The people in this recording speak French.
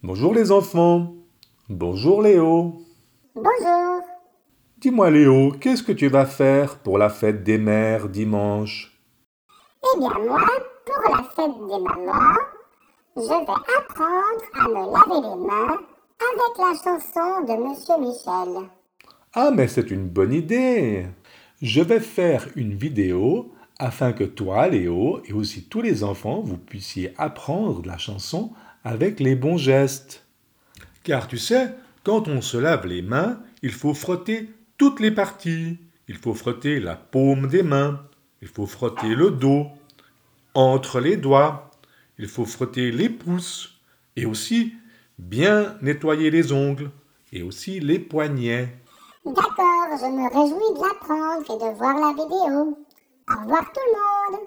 Bonjour les enfants. Bonjour Léo. Bonjour. Dis-moi Léo, qu'est-ce que tu vas faire pour la fête des mères dimanche? Eh bien moi, pour la fête des mamans, je vais apprendre à me laver les mains avec la chanson de Monsieur Michel. Ah mais c'est une bonne idée. Je vais faire une vidéo afin que toi Léo et aussi tous les enfants vous puissiez apprendre la chanson avec les bons gestes. Car tu sais, quand on se lave les mains, il faut frotter toutes les parties. Il faut frotter la paume des mains, il faut frotter le dos, entre les doigts, il faut frotter les pouces et aussi bien nettoyer les ongles et aussi les poignets. D'accord, je me réjouis de l'apprendre et de voir la vidéo. Au revoir tout le monde